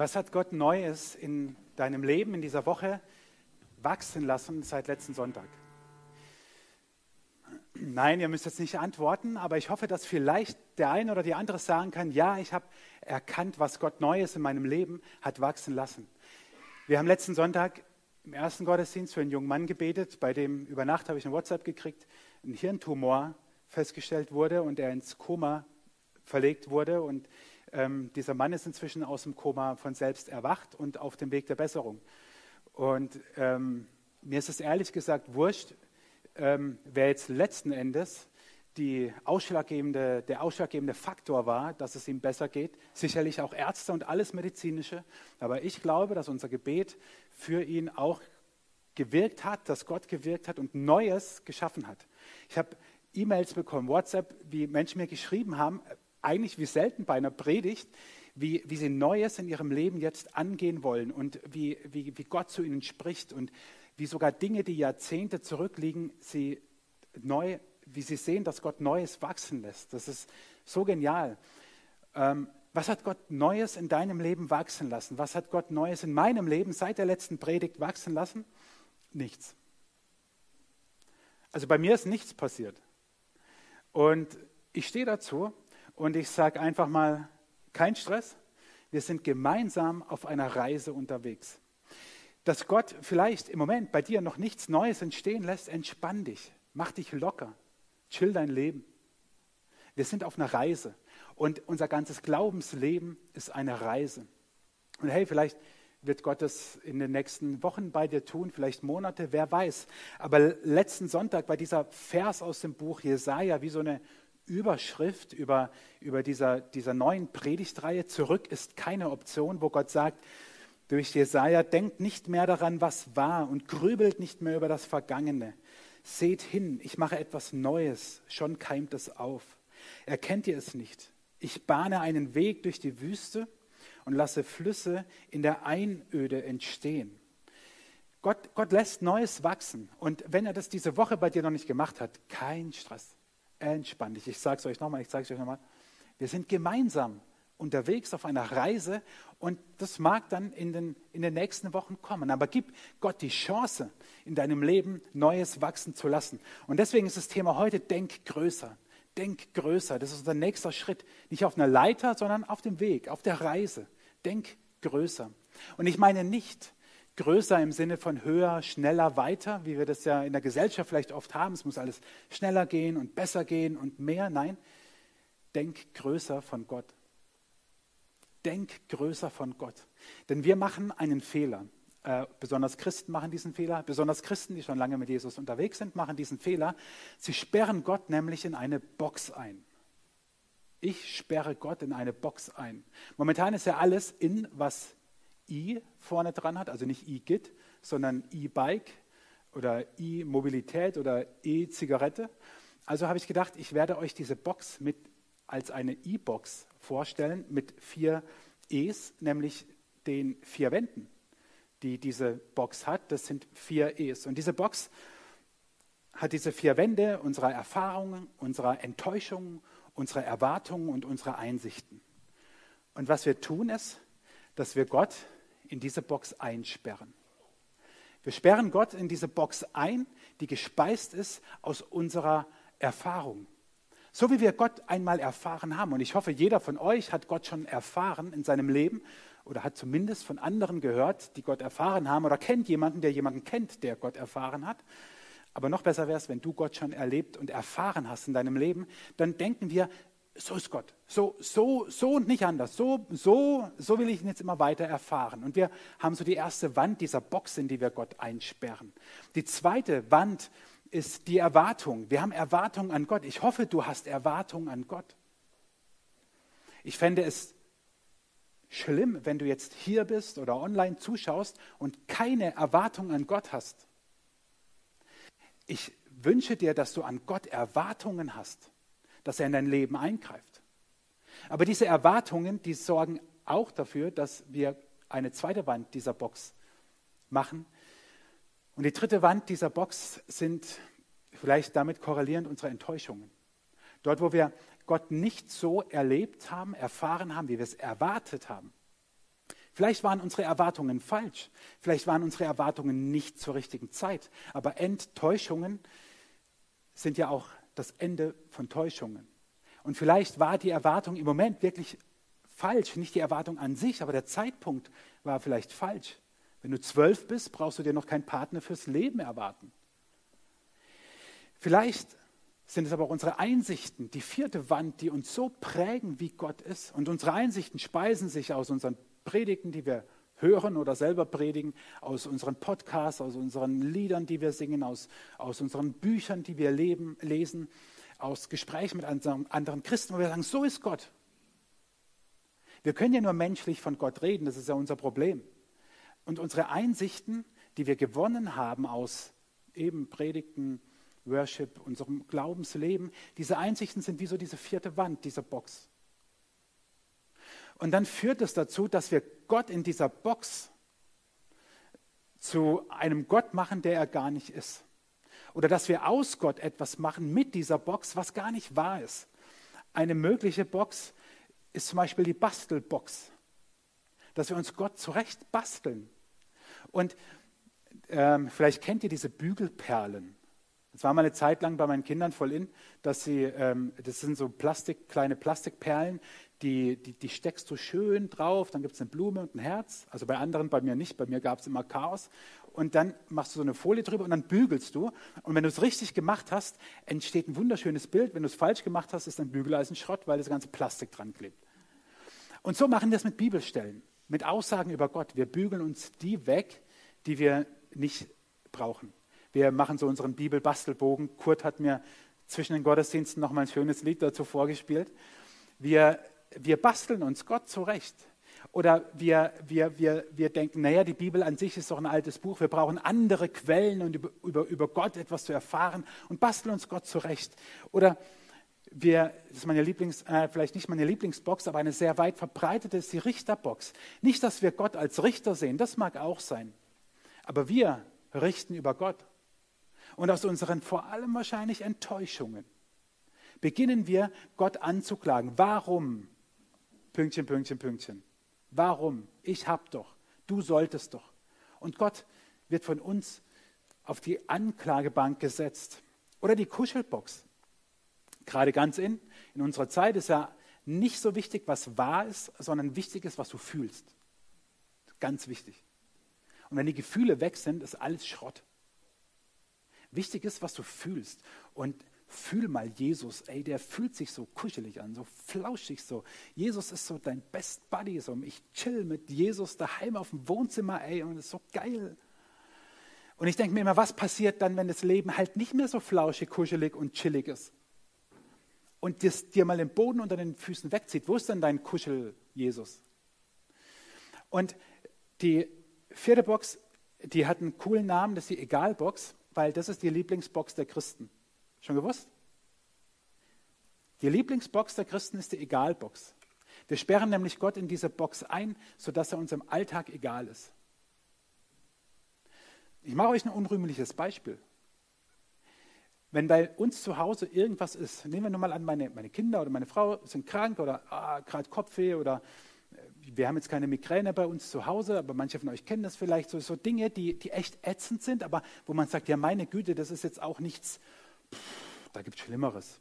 Was hat Gott Neues in deinem Leben in dieser Woche wachsen lassen seit letzten Sonntag? Nein, ihr müsst jetzt nicht antworten, aber ich hoffe, dass vielleicht der eine oder die andere sagen kann, ja, ich habe erkannt, was Gott Neues in meinem Leben hat wachsen lassen. Wir haben letzten Sonntag im ersten Gottesdienst für einen jungen Mann gebetet, bei dem über Nacht habe ich ein WhatsApp gekriegt, ein Hirntumor festgestellt wurde und er ins Koma verlegt wurde. Und ähm, dieser Mann ist inzwischen aus dem Koma von selbst erwacht und auf dem Weg der Besserung. Und ähm, mir ist es ehrlich gesagt wurscht, ähm, wer jetzt letzten Endes die ausschlaggebende, der ausschlaggebende Faktor war, dass es ihm besser geht. Sicherlich auch Ärzte und alles Medizinische. Aber ich glaube, dass unser Gebet für ihn auch gewirkt hat, dass Gott gewirkt hat und Neues geschaffen hat. Ich habe E-Mails bekommen, WhatsApp, wie Menschen mir geschrieben haben, eigentlich wie selten bei einer Predigt, wie, wie sie Neues in ihrem Leben jetzt angehen wollen und wie, wie, wie Gott zu ihnen spricht und wie sogar Dinge, die Jahrzehnte zurückliegen, sie neu, wie sie sehen, dass Gott Neues wachsen lässt. Das ist so genial. Ähm, was hat Gott Neues in deinem Leben wachsen lassen? Was hat Gott Neues in meinem Leben seit der letzten Predigt wachsen lassen? Nichts. Also bei mir ist nichts passiert. Und ich stehe dazu und ich sage einfach mal, kein Stress. Wir sind gemeinsam auf einer Reise unterwegs. Dass Gott vielleicht im Moment bei dir noch nichts Neues entstehen lässt, entspann dich, mach dich locker, chill dein Leben. Wir sind auf einer Reise und unser ganzes Glaubensleben ist eine Reise. Und hey, vielleicht wird Gott es in den nächsten Wochen bei dir tun, vielleicht Monate, wer weiß. Aber letzten Sonntag bei dieser Vers aus dem Buch Jesaja, wie so eine Überschrift über, über dieser, dieser neuen Predigtreihe, zurück ist keine Option, wo Gott sagt, durch Jesaja, denkt nicht mehr daran, was war und grübelt nicht mehr über das Vergangene. Seht hin, ich mache etwas Neues, schon keimt es auf. Erkennt ihr es nicht? Ich bahne einen Weg durch die Wüste und lasse Flüsse in der Einöde entstehen. Gott, Gott lässt Neues wachsen. Und wenn er das diese Woche bei dir noch nicht gemacht hat, kein Stress. Entspann dich. Ich sage es euch nochmal, ich sage es euch nochmal. Wir sind gemeinsam unterwegs auf einer Reise und das mag dann in den, in den nächsten Wochen kommen. Aber gib Gott die Chance, in deinem Leben Neues wachsen zu lassen. Und deswegen ist das Thema heute, denk größer. Denk größer. Das ist unser nächster Schritt. Nicht auf einer Leiter, sondern auf dem Weg, auf der Reise. Denk größer. Und ich meine nicht größer im Sinne von höher, schneller, weiter, wie wir das ja in der Gesellschaft vielleicht oft haben. Es muss alles schneller gehen und besser gehen und mehr. Nein, denk größer von Gott. Denk größer von Gott. Denn wir machen einen Fehler. Äh, besonders Christen machen diesen Fehler. Besonders Christen, die schon lange mit Jesus unterwegs sind, machen diesen Fehler. Sie sperren Gott nämlich in eine Box ein. Ich sperre Gott in eine Box ein. Momentan ist ja alles in, was I vorne dran hat, also nicht E-Git, sondern E-Bike oder E-Mobilität oder E-Zigarette. Also habe ich gedacht, ich werde euch diese Box mit als eine E-Box vorstellen mit vier E's, nämlich den vier Wänden, die diese Box hat. Das sind vier E's. Und diese Box hat diese vier Wände unserer Erfahrungen, unserer Enttäuschungen, unserer Erwartungen und unserer Einsichten. Und was wir tun ist, dass wir Gott in diese Box einsperren. Wir sperren Gott in diese Box ein, die gespeist ist aus unserer Erfahrung. So wie wir Gott einmal erfahren haben. Und ich hoffe, jeder von euch hat Gott schon erfahren in seinem Leben oder hat zumindest von anderen gehört, die Gott erfahren haben oder kennt jemanden, der jemanden kennt, der Gott erfahren hat. Aber noch besser wäre es, wenn du Gott schon erlebt und erfahren hast in deinem Leben, dann denken wir, so ist Gott. So, so, so und nicht anders. So, so, so will ich ihn jetzt immer weiter erfahren. Und wir haben so die erste Wand dieser Box, in die wir Gott einsperren. Die zweite Wand ist die Erwartung. Wir haben Erwartung an Gott. Ich hoffe, du hast Erwartung an Gott. Ich fände es schlimm, wenn du jetzt hier bist oder online zuschaust und keine Erwartung an Gott hast. Ich wünsche dir, dass du an Gott Erwartungen hast dass er in dein Leben eingreift. Aber diese Erwartungen, die sorgen auch dafür, dass wir eine zweite Wand dieser Box machen. Und die dritte Wand dieser Box sind vielleicht damit korrelierend unsere Enttäuschungen. Dort, wo wir Gott nicht so erlebt haben, erfahren haben, wie wir es erwartet haben, Vielleicht waren unsere Erwartungen falsch. Vielleicht waren unsere Erwartungen nicht zur richtigen Zeit. Aber Enttäuschungen sind ja auch das Ende von Täuschungen. Und vielleicht war die Erwartung im Moment wirklich falsch. Nicht die Erwartung an sich, aber der Zeitpunkt war vielleicht falsch. Wenn du zwölf bist, brauchst du dir noch keinen Partner fürs Leben erwarten. Vielleicht sind es aber auch unsere Einsichten, die vierte Wand, die uns so prägen, wie Gott ist. Und unsere Einsichten speisen sich aus unseren Predigten, die wir hören oder selber predigen, aus unseren Podcasts, aus unseren Liedern, die wir singen, aus, aus unseren Büchern, die wir leben, lesen, aus Gesprächen mit anderen Christen, wo wir sagen, so ist Gott. Wir können ja nur menschlich von Gott reden, das ist ja unser Problem. Und unsere Einsichten, die wir gewonnen haben aus eben Predigten, Worship, unserem Glaubensleben, diese Einsichten sind wie so diese vierte Wand dieser Box. Und dann führt es dazu, dass wir Gott in dieser Box zu einem Gott machen, der er gar nicht ist. Oder dass wir aus Gott etwas machen mit dieser Box, was gar nicht wahr ist. Eine mögliche Box ist zum Beispiel die Bastelbox, dass wir uns Gott zurecht basteln. Und ähm, vielleicht kennt ihr diese Bügelperlen. Es war mal eine Zeit lang bei meinen Kindern voll in, dass sie, ähm, das sind so Plastik, kleine Plastikperlen, die, die, die steckst du schön drauf, dann gibt es eine Blume und ein Herz. Also bei anderen, bei mir nicht, bei mir gab es immer Chaos. Und dann machst du so eine Folie drüber und dann bügelst du. Und wenn du es richtig gemacht hast, entsteht ein wunderschönes Bild. Wenn du es falsch gemacht hast, ist dein Bügeleisen Schrott, weil das ganze Plastik dran klebt. Und so machen wir es mit Bibelstellen, mit Aussagen über Gott. Wir bügeln uns die weg, die wir nicht brauchen. Wir machen so unseren Bibelbastelbogen. Kurt hat mir zwischen den Gottesdiensten noch mal ein schönes Lied dazu vorgespielt. Wir, wir basteln uns Gott zurecht. Oder wir, wir, wir, wir denken, naja, die Bibel an sich ist doch ein altes Buch, wir brauchen andere Quellen, um über, über, über Gott etwas zu erfahren und basteln uns Gott zurecht. Oder wir, das ist meine Lieblings, äh, vielleicht nicht meine Lieblingsbox, aber eine sehr weit verbreitete ist die Richterbox. Nicht, dass wir Gott als Richter sehen, das mag auch sein. Aber wir richten über Gott. Und aus unseren vor allem wahrscheinlich Enttäuschungen beginnen wir Gott anzuklagen. Warum? Pünktchen, Pünktchen, Pünktchen. Warum? Ich hab doch. Du solltest doch. Und Gott wird von uns auf die Anklagebank gesetzt. Oder die Kuschelbox. Gerade ganz in, in unserer Zeit ist ja nicht so wichtig, was wahr ist, sondern wichtig ist, was du fühlst. Ganz wichtig. Und wenn die Gefühle weg sind, ist alles Schrott. Wichtig ist, was du fühlst. Und fühl mal Jesus, ey, der fühlt sich so kuschelig an, so flauschig so. Jesus ist so dein Best Buddy, so ich chill mit Jesus daheim auf dem Wohnzimmer, ey, und es ist so geil. Und ich denke mir immer, was passiert dann, wenn das Leben halt nicht mehr so flauschig, kuschelig und chillig ist? Und das dir mal den Boden unter den Füßen wegzieht. Wo ist denn dein Kuschel, Jesus? Und die vierte Box, die hat einen coolen Namen, das ist die Egalbox weil das ist die Lieblingsbox der Christen. Schon gewusst? Die Lieblingsbox der Christen ist die Egalbox. Wir sperren nämlich Gott in diese Box ein, sodass er uns im Alltag egal ist. Ich mache euch ein unrühmliches Beispiel. Wenn bei uns zu Hause irgendwas ist, nehmen wir nur mal an, meine, meine Kinder oder meine Frau sind krank oder ah, gerade Kopfweh oder wir haben jetzt keine Migräne bei uns zu Hause, aber manche von euch kennen das vielleicht, so, so Dinge, die, die echt ätzend sind, aber wo man sagt, ja meine Güte, das ist jetzt auch nichts, da gibt es Schlimmeres.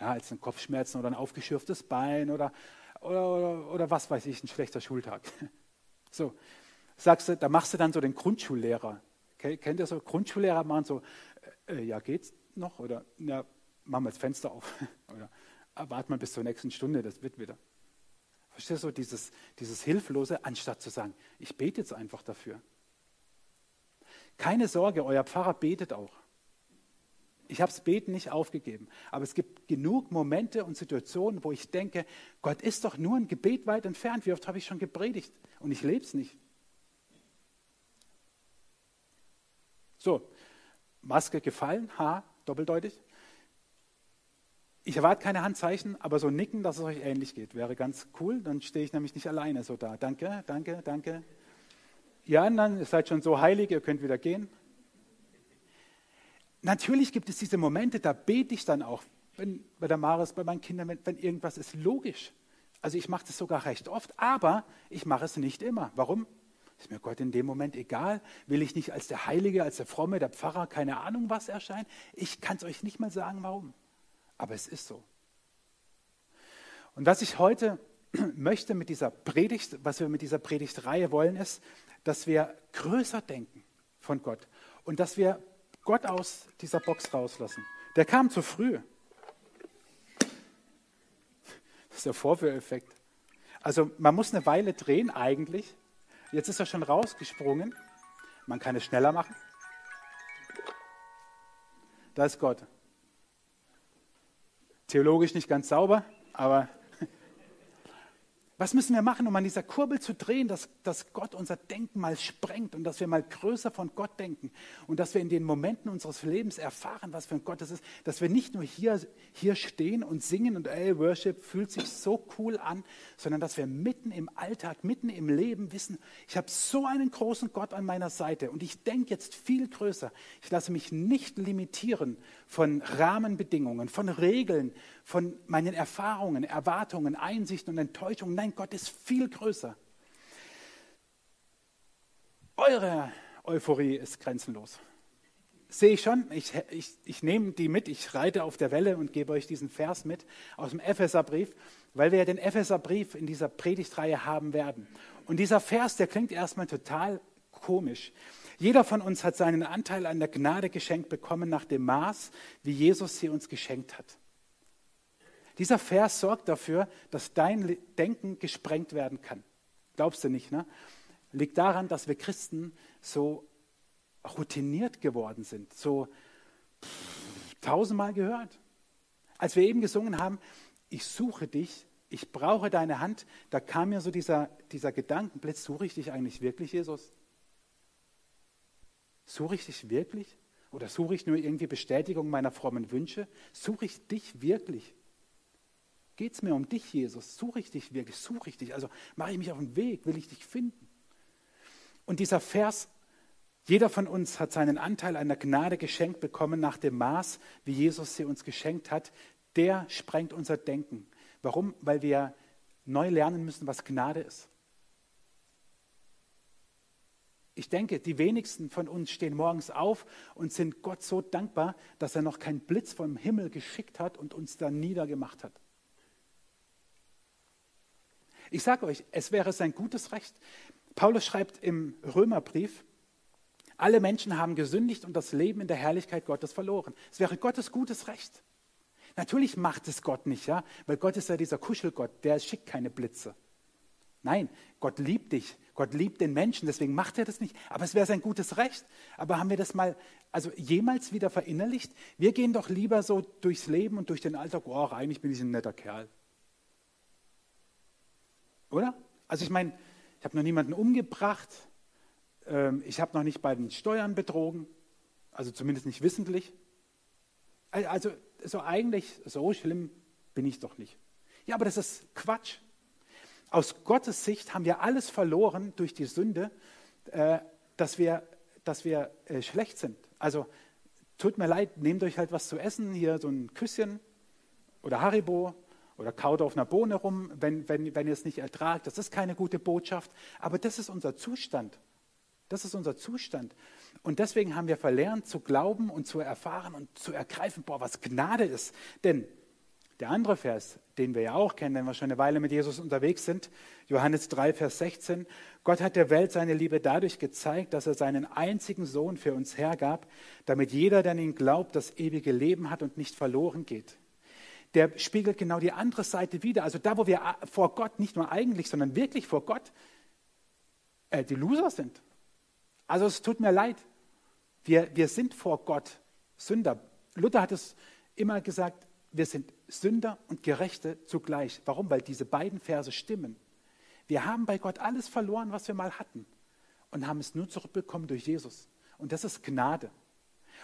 Ja, als ein Kopfschmerzen oder ein aufgeschürftes Bein oder, oder, oder, oder was weiß ich, ein schlechter Schultag. So, sagst du, da machst du dann so den Grundschullehrer. Okay, kennt ihr so? Grundschullehrer machen so, äh, äh ja, geht's noch? Oder, ja, machen wir das Fenster auf. oder, ah, warte mal bis zur nächsten Stunde, das wird wieder. Verstehst du, dieses, dieses Hilflose, anstatt zu sagen, ich bete jetzt einfach dafür. Keine Sorge, euer Pfarrer betet auch. Ich habe das Beten nicht aufgegeben. Aber es gibt genug Momente und Situationen, wo ich denke, Gott ist doch nur ein Gebet weit entfernt. Wie oft habe ich schon gepredigt und ich lebe es nicht. So, Maske gefallen, ha, doppeldeutig. Ich erwarte keine Handzeichen, aber so nicken, dass es euch ähnlich geht, wäre ganz cool. Dann stehe ich nämlich nicht alleine so da. Danke, danke, danke. Ihr anderen, ihr seid schon so heilig, ihr könnt wieder gehen. Natürlich gibt es diese Momente, da bete ich dann auch, wenn, bei der Maris, bei meinen Kindern, wenn, wenn irgendwas ist, logisch. Also ich mache das sogar recht oft, aber ich mache es nicht immer. Warum? Ist mir Gott in dem Moment egal? Will ich nicht als der Heilige, als der Fromme, der Pfarrer, keine Ahnung was erscheinen? Ich kann es euch nicht mal sagen, warum. Aber es ist so. Und was ich heute möchte mit dieser Predigt, was wir mit dieser Predigtreihe wollen, ist, dass wir größer denken von Gott und dass wir Gott aus dieser Box rauslassen. Der kam zu früh. Das ist der Vorführeffekt. Also man muss eine Weile drehen eigentlich. Jetzt ist er schon rausgesprungen. Man kann es schneller machen. Da ist Gott. Theologisch nicht ganz sauber, aber was müssen wir machen, um an dieser Kurbel zu drehen, dass, dass Gott unser Denken mal sprengt und dass wir mal größer von Gott denken und dass wir in den Momenten unseres Lebens erfahren, was für ein Gott es ist, dass wir nicht nur hier, hier stehen und singen und ey, Worship fühlt sich so cool an, sondern dass wir mitten im Alltag, mitten im Leben wissen, ich habe so einen großen Gott an meiner Seite und ich denke jetzt viel größer. Ich lasse mich nicht limitieren von Rahmenbedingungen, von Regeln, von meinen Erfahrungen, Erwartungen, Einsichten und Enttäuschungen. Nein, Gott ist viel größer. Eure Euphorie ist grenzenlos. Sehe ich schon, ich, ich, ich nehme die mit, ich reite auf der Welle und gebe euch diesen Vers mit aus dem Epheserbrief, weil wir ja den Epheserbrief in dieser Predigtreihe haben werden. Und dieser Vers, der klingt erstmal total komisch. Jeder von uns hat seinen Anteil an der Gnade geschenkt bekommen nach dem Maß, wie Jesus sie uns geschenkt hat. Dieser Vers sorgt dafür, dass dein Denken gesprengt werden kann. Glaubst du nicht, ne? Liegt daran, dass wir Christen so routiniert geworden sind, so tausendmal gehört. Als wir eben gesungen haben, ich suche dich, ich brauche deine Hand, da kam mir so dieser, dieser Gedankenblitz, suche ich dich eigentlich wirklich, Jesus? Suche ich dich wirklich? Oder suche ich nur irgendwie Bestätigung meiner frommen Wünsche? Suche ich dich wirklich? Geht es mir um dich, Jesus? Suche ich dich wirklich? Suche ich dich? Also mache ich mich auf den Weg? Will ich dich finden? Und dieser Vers, jeder von uns hat seinen Anteil an der Gnade geschenkt bekommen nach dem Maß, wie Jesus sie uns geschenkt hat. Der sprengt unser Denken. Warum? Weil wir neu lernen müssen, was Gnade ist. Ich denke, die wenigsten von uns stehen morgens auf und sind Gott so dankbar, dass er noch keinen Blitz vom Himmel geschickt hat und uns da niedergemacht hat. Ich sage euch, es wäre sein gutes Recht. Paulus schreibt im Römerbrief, alle Menschen haben gesündigt und das Leben in der Herrlichkeit Gottes verloren. Es wäre Gottes gutes Recht. Natürlich macht es Gott nicht, ja, weil Gott ist ja dieser Kuschelgott, der schickt keine Blitze. Nein, Gott liebt dich, Gott liebt den Menschen, deswegen macht er das nicht. Aber es wäre sein gutes Recht. Aber haben wir das mal, also jemals wieder verinnerlicht? Wir gehen doch lieber so durchs Leben und durch den Alltag, oh, eigentlich bin ich ein netter Kerl. Oder? Also ich meine, ich habe noch niemanden umgebracht, ähm, ich habe noch nicht bei den Steuern betrogen, also zumindest nicht wissentlich. Also so eigentlich, so schlimm bin ich doch nicht. Ja, aber das ist Quatsch. Aus Gottes Sicht haben wir alles verloren durch die Sünde, äh, dass wir, dass wir äh, schlecht sind. Also tut mir leid, nehmt euch halt was zu essen, hier so ein Küsschen oder Haribo oder kaut auf einer Bohne rum, wenn, wenn, wenn ihr es nicht ertragt. Das ist keine gute Botschaft, aber das ist unser Zustand. Das ist unser Zustand. Und deswegen haben wir verlernt zu glauben und zu erfahren und zu ergreifen, boah, was Gnade ist. Denn der andere Vers, den wir ja auch kennen, wenn wir schon eine Weile mit Jesus unterwegs sind, Johannes 3, Vers 16, Gott hat der Welt seine Liebe dadurch gezeigt, dass er seinen einzigen Sohn für uns hergab, damit jeder, der an ihn glaubt, das ewige Leben hat und nicht verloren geht der spiegelt genau die andere Seite wider. Also da, wo wir vor Gott nicht nur eigentlich, sondern wirklich vor Gott äh, die Loser sind. Also es tut mir leid. Wir, wir sind vor Gott Sünder. Luther hat es immer gesagt, wir sind Sünder und Gerechte zugleich. Warum? Weil diese beiden Verse stimmen. Wir haben bei Gott alles verloren, was wir mal hatten und haben es nur zurückbekommen durch Jesus. Und das ist Gnade.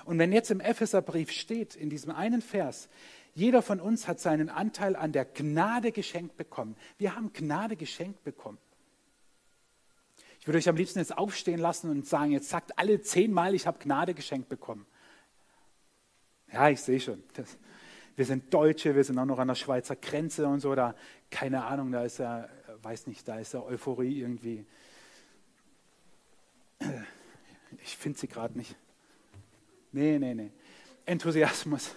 Und wenn jetzt im Epheserbrief steht, in diesem einen Vers, jeder von uns hat seinen Anteil an der Gnade geschenkt bekommen. Wir haben Gnade geschenkt bekommen. Ich würde euch am liebsten jetzt aufstehen lassen und sagen, jetzt sagt alle zehnmal, ich habe Gnade geschenkt bekommen. Ja, ich sehe schon. Das, wir sind Deutsche, wir sind auch noch an der Schweizer Grenze und so, da, keine Ahnung, da ist ja, weiß nicht, da ist ja Euphorie irgendwie. Ich finde sie gerade nicht. Nee, nee, nee. Enthusiasmus.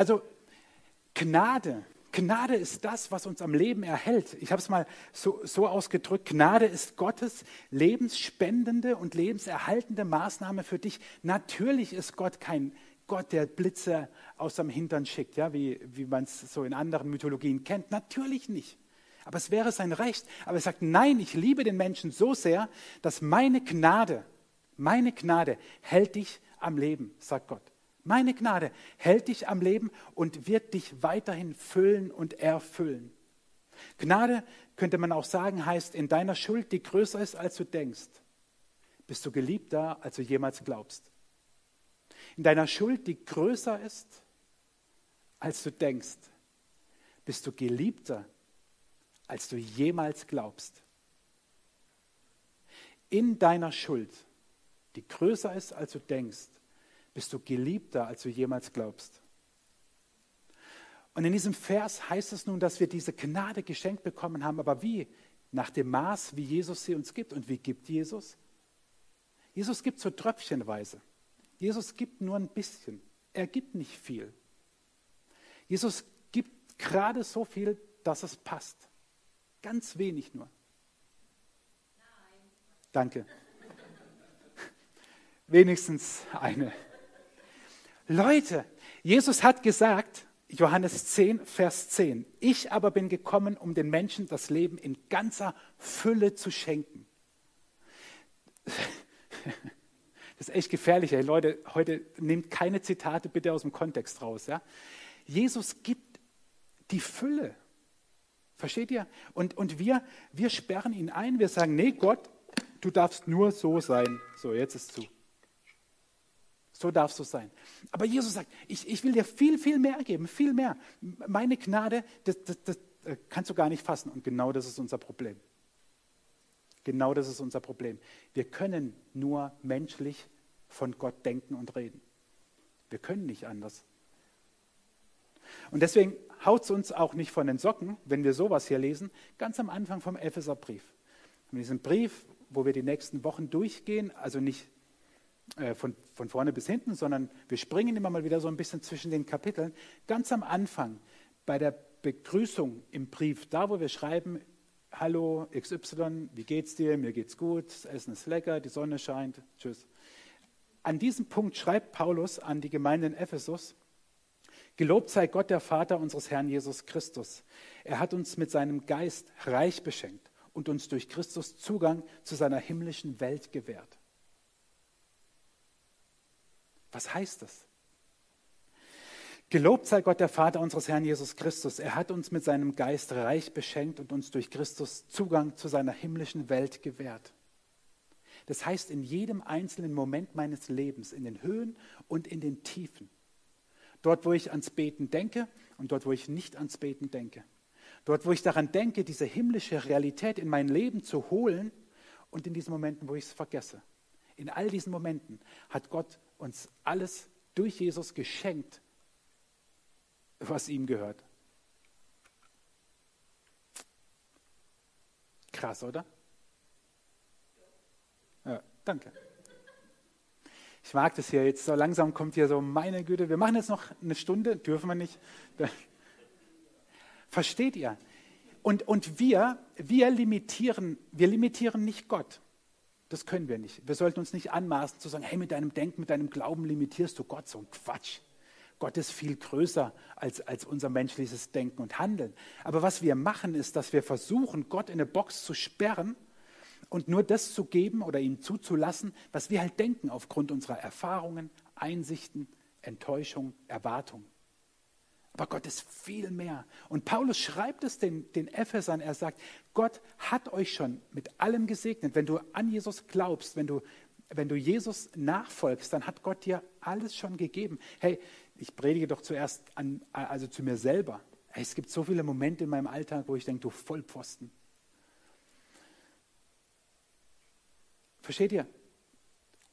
Also Gnade. Gnade ist das, was uns am Leben erhält. Ich habe es mal so, so, ausgedrückt. Gnade ist Gottes lebensspendende und lebenserhaltende Maßnahme für dich. Natürlich ist Gott kein Gott, der Blitze aus dem Hintern schickt, ja, wie, wie man es so in anderen Mythologien kennt. Natürlich nicht. Aber es wäre sein Recht. Aber er sagt, nein, ich liebe den Menschen so sehr, dass meine Gnade, meine Gnade hält dich am Leben, sagt Gott. Meine Gnade hält dich am Leben und wird dich weiterhin füllen und erfüllen. Gnade, könnte man auch sagen, heißt in deiner Schuld, die größer ist, als du denkst, bist du geliebter, als du jemals glaubst. In deiner Schuld, die größer ist, als du denkst, bist du geliebter, als du jemals glaubst. In deiner Schuld, die größer ist, als du denkst, bist du geliebter, als du jemals glaubst. Und in diesem Vers heißt es nun, dass wir diese Gnade geschenkt bekommen haben, aber wie? Nach dem Maß, wie Jesus sie uns gibt. Und wie gibt Jesus? Jesus gibt so tröpfchenweise. Jesus gibt nur ein bisschen. Er gibt nicht viel. Jesus gibt gerade so viel, dass es passt. Ganz wenig nur. Nein. Danke. Wenigstens eine. Leute, Jesus hat gesagt, Johannes 10, Vers 10, ich aber bin gekommen, um den Menschen das Leben in ganzer Fülle zu schenken. Das ist echt gefährlich, ey. Leute. Heute nehmt keine Zitate bitte aus dem Kontext raus. Ja? Jesus gibt die Fülle. Versteht ihr? Und, und wir, wir sperren ihn ein. Wir sagen, nee, Gott, du darfst nur so sein. So, jetzt ist zu. So darfst du sein. Aber Jesus sagt, ich, ich will dir viel, viel mehr geben, viel mehr. Meine Gnade, das, das, das äh, kannst du gar nicht fassen. Und genau das ist unser Problem. Genau das ist unser Problem. Wir können nur menschlich von Gott denken und reden. Wir können nicht anders. Und deswegen haut es uns auch nicht von den Socken, wenn wir sowas hier lesen, ganz am Anfang vom Epheserbrief. In diesem Brief, wo wir die nächsten Wochen durchgehen, also nicht äh, von, von vorne bis hinten, sondern wir springen immer mal wieder so ein bisschen zwischen den Kapiteln. Ganz am Anfang, bei der Begrüßung im Brief, da wo wir schreiben, Hallo XY, wie geht's dir? Mir geht's gut, das Essen ist lecker, die Sonne scheint, tschüss. An diesem Punkt schreibt Paulus an die Gemeinde in Ephesus, Gelobt sei Gott, der Vater unseres Herrn Jesus Christus. Er hat uns mit seinem Geist reich beschenkt und uns durch Christus Zugang zu seiner himmlischen Welt gewährt. Was heißt das? Gelobt sei Gott, der Vater unseres Herrn Jesus Christus. Er hat uns mit seinem Geist reich beschenkt und uns durch Christus Zugang zu seiner himmlischen Welt gewährt. Das heißt, in jedem einzelnen Moment meines Lebens, in den Höhen und in den Tiefen, dort, wo ich ans Beten denke und dort, wo ich nicht ans Beten denke, dort, wo ich daran denke, diese himmlische Realität in mein Leben zu holen und in diesen Momenten, wo ich es vergesse. In all diesen Momenten hat Gott uns alles durch Jesus geschenkt, was ihm gehört. Krass, oder? Ja, danke. Ich mag das hier jetzt. So langsam kommt hier so, meine Güte, wir machen jetzt noch eine Stunde, dürfen wir nicht. Versteht ihr? Und, und wir, wir limitieren, wir limitieren nicht Gott. Das können wir nicht. Wir sollten uns nicht anmaßen zu sagen, hey, mit deinem Denken, mit deinem Glauben limitierst du Gott. So ein Quatsch. Gott ist viel größer als, als unser menschliches Denken und Handeln. Aber was wir machen, ist, dass wir versuchen, Gott in eine Box zu sperren und nur das zu geben oder ihm zuzulassen, was wir halt denken aufgrund unserer Erfahrungen, Einsichten, Enttäuschung, Erwartungen. Aber Gott ist viel mehr. Und Paulus schreibt es den, den Ephesern, er sagt, Gott hat euch schon mit allem gesegnet. Wenn du an Jesus glaubst, wenn du, wenn du Jesus nachfolgst, dann hat Gott dir alles schon gegeben. Hey, ich predige doch zuerst an, also zu mir selber. Hey, es gibt so viele Momente in meinem Alltag, wo ich denke, du Vollpfosten. Versteht ihr?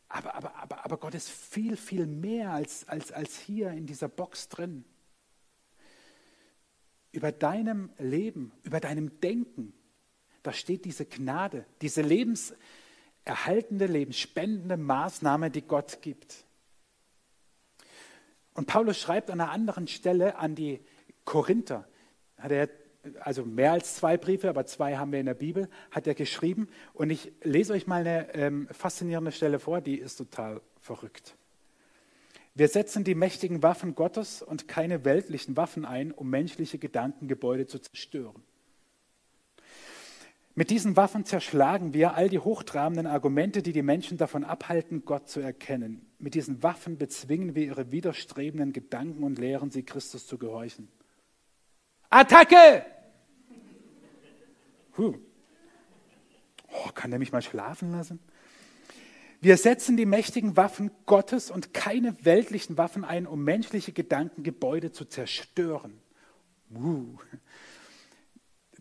Aber, aber, aber, aber Gott ist viel, viel mehr als, als, als hier in dieser Box drin. Über deinem Leben, über deinem Denken, da steht diese Gnade, diese lebenserhaltende, lebensspendende Maßnahme, die Gott gibt. Und Paulus schreibt an einer anderen Stelle an die Korinther, hat er also mehr als zwei Briefe, aber zwei haben wir in der Bibel, hat er geschrieben. Und ich lese euch mal eine ähm, faszinierende Stelle vor, die ist total verrückt. Wir setzen die mächtigen Waffen Gottes und keine weltlichen Waffen ein, um menschliche Gedankengebäude zu zerstören. Mit diesen Waffen zerschlagen wir all die hochtrabenden Argumente, die die Menschen davon abhalten, Gott zu erkennen. Mit diesen Waffen bezwingen wir ihre widerstrebenden Gedanken und lehren sie, Christus zu gehorchen. Attacke! Huh. Oh, kann der mich mal schlafen lassen? Wir setzen die mächtigen Waffen Gottes und keine weltlichen Waffen ein, um menschliche Gedankengebäude zu zerstören. Uh.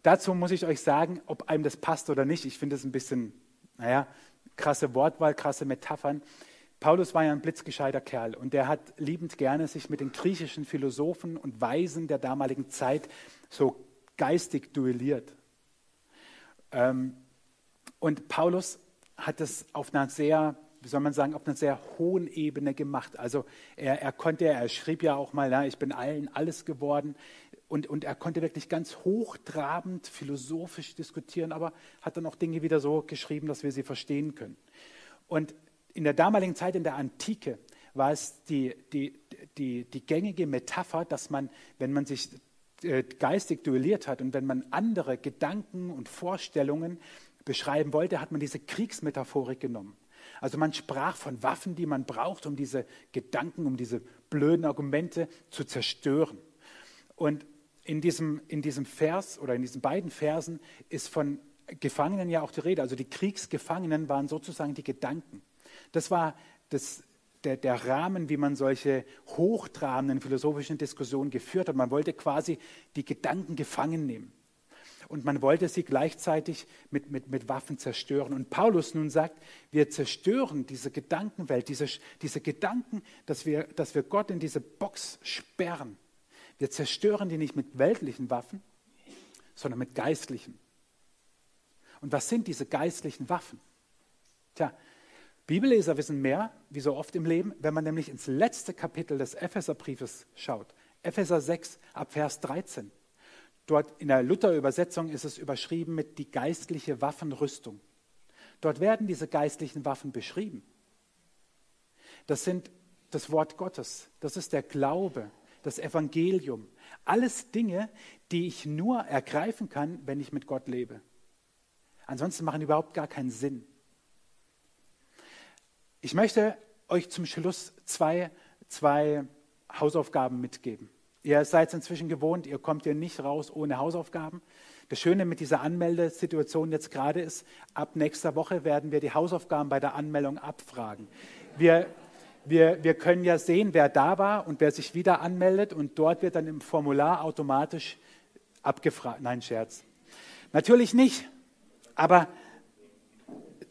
Dazu muss ich euch sagen, ob einem das passt oder nicht. Ich finde es ein bisschen, naja, krasse Wortwahl, krasse Metaphern. Paulus war ja ein blitzgescheiter Kerl und der hat liebend gerne sich mit den griechischen Philosophen und Weisen der damaligen Zeit so geistig duelliert. Ähm, und Paulus hat das auf einer sehr, wie soll man sagen, auf einer sehr hohen Ebene gemacht. Also er, er konnte, er schrieb ja auch mal, ja, ich bin allen alles geworden. Und, und er konnte wirklich ganz hochtrabend, philosophisch diskutieren, aber hat dann auch Dinge wieder so geschrieben, dass wir sie verstehen können. Und in der damaligen Zeit, in der Antike, war es die, die, die, die gängige Metapher, dass man, wenn man sich äh, geistig duelliert hat und wenn man andere Gedanken und Vorstellungen beschreiben wollte, hat man diese Kriegsmetaphorik genommen. Also man sprach von Waffen, die man braucht, um diese Gedanken, um diese blöden Argumente zu zerstören. Und in diesem, in diesem Vers oder in diesen beiden Versen ist von Gefangenen ja auch die Rede. Also die Kriegsgefangenen waren sozusagen die Gedanken. Das war das, der, der Rahmen, wie man solche hochtrabenden philosophischen Diskussionen geführt hat. Man wollte quasi die Gedanken gefangen nehmen. Und man wollte sie gleichzeitig mit, mit, mit Waffen zerstören. Und Paulus nun sagt, wir zerstören diese Gedankenwelt, diese, diese Gedanken, dass wir, dass wir Gott in diese Box sperren. Wir zerstören die nicht mit weltlichen Waffen, sondern mit geistlichen. Und was sind diese geistlichen Waffen? Tja, Bibelleser wissen mehr, wie so oft im Leben, wenn man nämlich ins letzte Kapitel des Epheserbriefes schaut. Epheser 6 ab Vers 13. Dort in der Luther-Übersetzung ist es überschrieben mit die geistliche Waffenrüstung. Dort werden diese geistlichen Waffen beschrieben. Das sind das Wort Gottes, das ist der Glaube, das Evangelium. Alles Dinge, die ich nur ergreifen kann, wenn ich mit Gott lebe. Ansonsten machen die überhaupt gar keinen Sinn. Ich möchte euch zum Schluss zwei, zwei Hausaufgaben mitgeben. Ihr seid es inzwischen gewohnt, ihr kommt hier nicht raus ohne Hausaufgaben. Das Schöne mit dieser Anmeldesituation jetzt gerade ist, ab nächster Woche werden wir die Hausaufgaben bei der Anmeldung abfragen. Wir, wir, wir können ja sehen, wer da war und wer sich wieder anmeldet und dort wird dann im Formular automatisch abgefragt. Nein, Scherz. Natürlich nicht, aber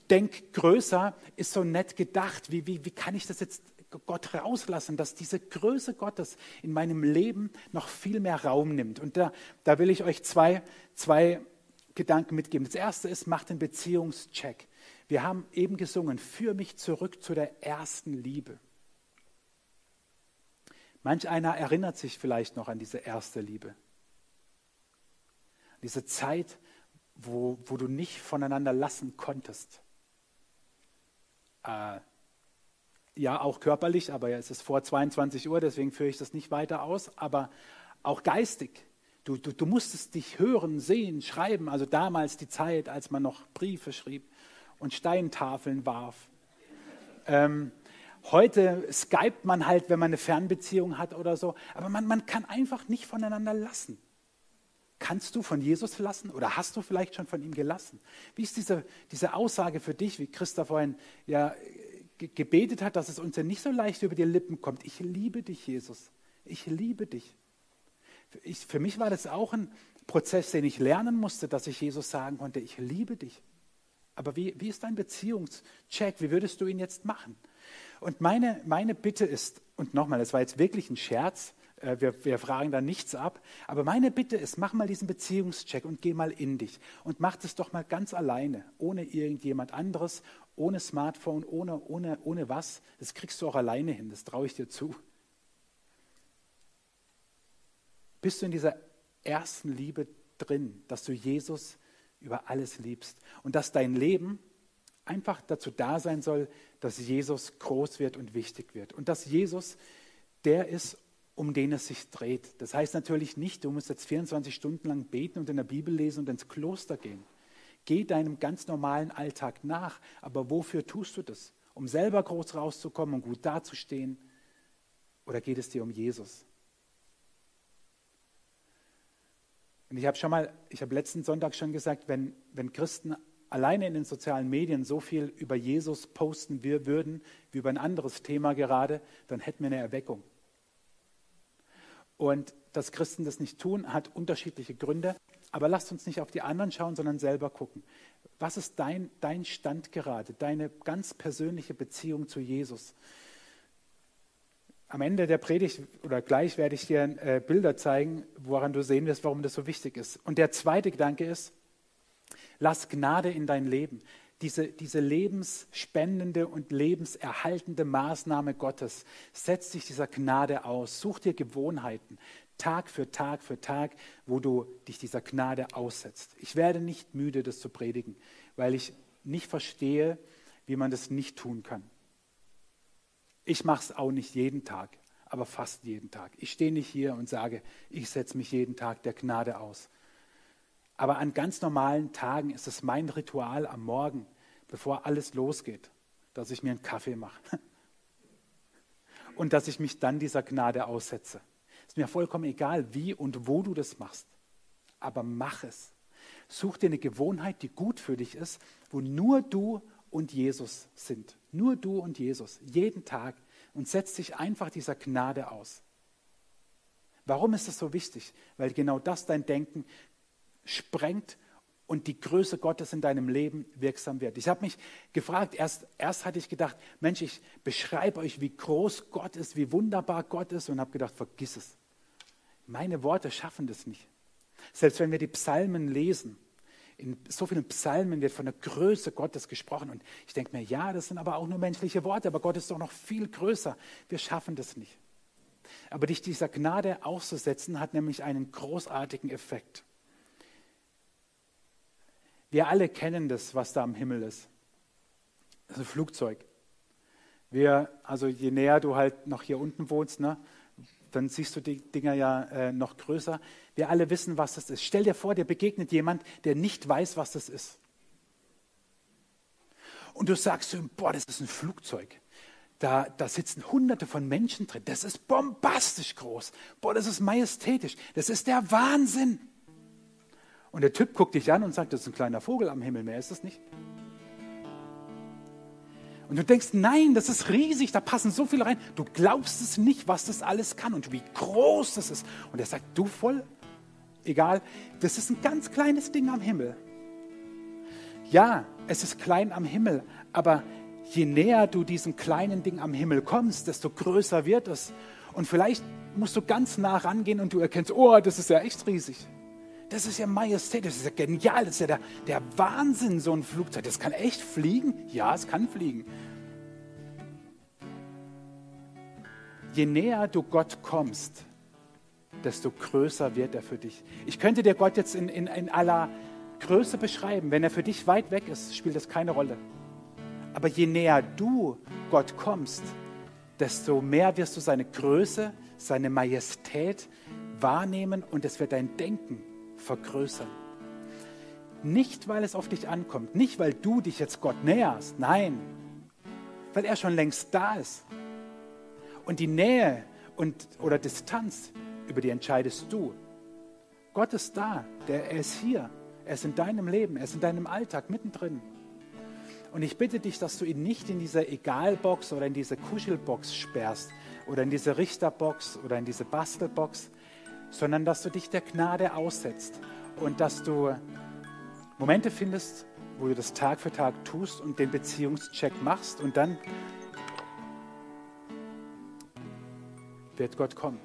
denk größer ist so nett gedacht. Wie, wie, wie kann ich das jetzt Gott rauslassen, dass diese Größe Gottes in meinem Leben noch viel mehr Raum nimmt? Und da, da will ich euch zwei, zwei Gedanken mitgeben. Das erste ist, macht den Beziehungscheck. Wir haben eben gesungen, führ mich zurück zu der ersten Liebe. Manch einer erinnert sich vielleicht noch an diese erste Liebe. Diese Zeit, wo, wo du nicht voneinander lassen konntest äh, ja, auch körperlich, aber es ist vor 22 Uhr, deswegen führe ich das nicht weiter aus, aber auch geistig. Du, du, du musstest dich hören, sehen, schreiben, also damals die Zeit, als man noch Briefe schrieb und Steintafeln warf. Ähm, heute skypt man halt, wenn man eine Fernbeziehung hat oder so, aber man, man kann einfach nicht voneinander lassen. Kannst du von Jesus lassen oder hast du vielleicht schon von ihm gelassen? Wie ist diese, diese Aussage für dich, wie Christa vorhin ja gebetet hat, dass es uns ja nicht so leicht über die Lippen kommt? Ich liebe dich, Jesus. Ich liebe dich. Ich, für mich war das auch ein Prozess, den ich lernen musste, dass ich Jesus sagen konnte, ich liebe dich. Aber wie, wie ist dein Beziehungscheck? Wie würdest du ihn jetzt machen? Und meine, meine Bitte ist, und nochmal, das war jetzt wirklich ein Scherz, äh, wir, wir fragen da nichts ab, aber meine Bitte ist, mach mal diesen Beziehungscheck und geh mal in dich und mach das doch mal ganz alleine, ohne irgendjemand anderes, ohne Smartphone, ohne, ohne, ohne was. Das kriegst du auch alleine hin, das traue ich dir zu. Bist du in dieser ersten Liebe drin, dass du Jesus über alles liebst und dass dein Leben einfach dazu da sein soll, dass Jesus groß wird und wichtig wird und dass Jesus der ist, um den es sich dreht. Das heißt natürlich nicht, du musst jetzt 24 Stunden lang beten und in der Bibel lesen und ins Kloster gehen. Geh deinem ganz normalen Alltag nach, aber wofür tust du das? Um selber groß rauszukommen und gut dazustehen? Oder geht es dir um Jesus? Und ich habe schon mal, ich habe letzten Sonntag schon gesagt, wenn, wenn Christen alleine in den sozialen Medien so viel über Jesus posten wir würden, wie über ein anderes Thema gerade, dann hätten wir eine Erweckung. Und dass Christen das nicht tun, hat unterschiedliche Gründe. Aber lasst uns nicht auf die anderen schauen, sondern selber gucken. Was ist dein, dein Stand gerade, deine ganz persönliche Beziehung zu Jesus? Am Ende der Predigt oder gleich werde ich dir äh, Bilder zeigen, woran du sehen wirst, warum das so wichtig ist. Und der zweite Gedanke ist, lass Gnade in dein Leben. Diese, diese lebensspendende und lebenserhaltende Maßnahme Gottes, setz dich dieser Gnade aus. Such dir Gewohnheiten, Tag für Tag für Tag, wo du dich dieser Gnade aussetzt. Ich werde nicht müde, das zu predigen, weil ich nicht verstehe, wie man das nicht tun kann. Ich mache es auch nicht jeden Tag, aber fast jeden Tag. Ich stehe nicht hier und sage, ich setze mich jeden Tag der Gnade aus. Aber an ganz normalen Tagen ist es mein Ritual am Morgen, bevor alles losgeht, dass ich mir einen Kaffee mache und dass ich mich dann dieser Gnade aussetze. Ist mir vollkommen egal, wie und wo du das machst, aber mach es. Such dir eine Gewohnheit, die gut für dich ist, wo nur du und Jesus sind. Nur du und Jesus, jeden Tag. Und setz dich einfach dieser Gnade aus. Warum ist das so wichtig? Weil genau das dein Denken sprengt und die Größe Gottes in deinem Leben wirksam wird. Ich habe mich gefragt, erst, erst hatte ich gedacht, Mensch, ich beschreibe euch, wie groß Gott ist, wie wunderbar Gott ist und habe gedacht, vergiss es. Meine Worte schaffen das nicht. Selbst wenn wir die Psalmen lesen, in so vielen Psalmen wird von der Größe Gottes gesprochen. Und ich denke mir, ja, das sind aber auch nur menschliche Worte, aber Gott ist doch noch viel größer. Wir schaffen das nicht. Aber dich dieser Gnade auszusetzen, hat nämlich einen großartigen Effekt. Wir alle kennen das, was da am Himmel ist. Das ist ein Flugzeug. Wir, also je näher du halt noch hier unten wohnst, ne, dann siehst du die Dinger ja äh, noch größer. Wir alle wissen, was das ist. Stell dir vor, dir begegnet jemand, der nicht weiß, was das ist. Und du sagst ihm, boah, das ist ein Flugzeug. Da, da sitzen hunderte von Menschen drin. Das ist bombastisch groß. Boah, das ist majestätisch. Das ist der Wahnsinn. Und der Typ guckt dich an und sagt, das ist ein kleiner Vogel am Himmel, mehr ist das nicht. Und du denkst, nein, das ist riesig, da passen so viele rein. Du glaubst es nicht, was das alles kann und wie groß das ist. Und er sagt, du voll, egal, das ist ein ganz kleines Ding am Himmel. Ja, es ist klein am Himmel, aber je näher du diesem kleinen Ding am Himmel kommst, desto größer wird es. Und vielleicht musst du ganz nah rangehen und du erkennst, oh, das ist ja echt riesig. Das ist ja Majestät, das ist ja genial, das ist ja der, der Wahnsinn, so ein Flugzeug. Das kann echt fliegen? Ja, es kann fliegen. Je näher du Gott kommst, desto größer wird er für dich. Ich könnte dir Gott jetzt in, in, in aller Größe beschreiben. Wenn er für dich weit weg ist, spielt das keine Rolle. Aber je näher du Gott kommst, desto mehr wirst du seine Größe, seine Majestät wahrnehmen und es wird dein Denken vergrößern. Nicht, weil es auf dich ankommt, nicht, weil du dich jetzt Gott näherst, nein, weil er schon längst da ist. Und die Nähe und, oder Distanz, über die entscheidest du. Gott ist da, der, er ist hier, er ist in deinem Leben, er ist in deinem Alltag mittendrin. Und ich bitte dich, dass du ihn nicht in diese Egalbox oder in diese Kuschelbox sperrst oder in diese Richterbox oder in diese Bastelbox, sondern dass du dich der Gnade aussetzt und dass du Momente findest, wo du das Tag für Tag tust und den Beziehungscheck machst und dann wird Gott kommen.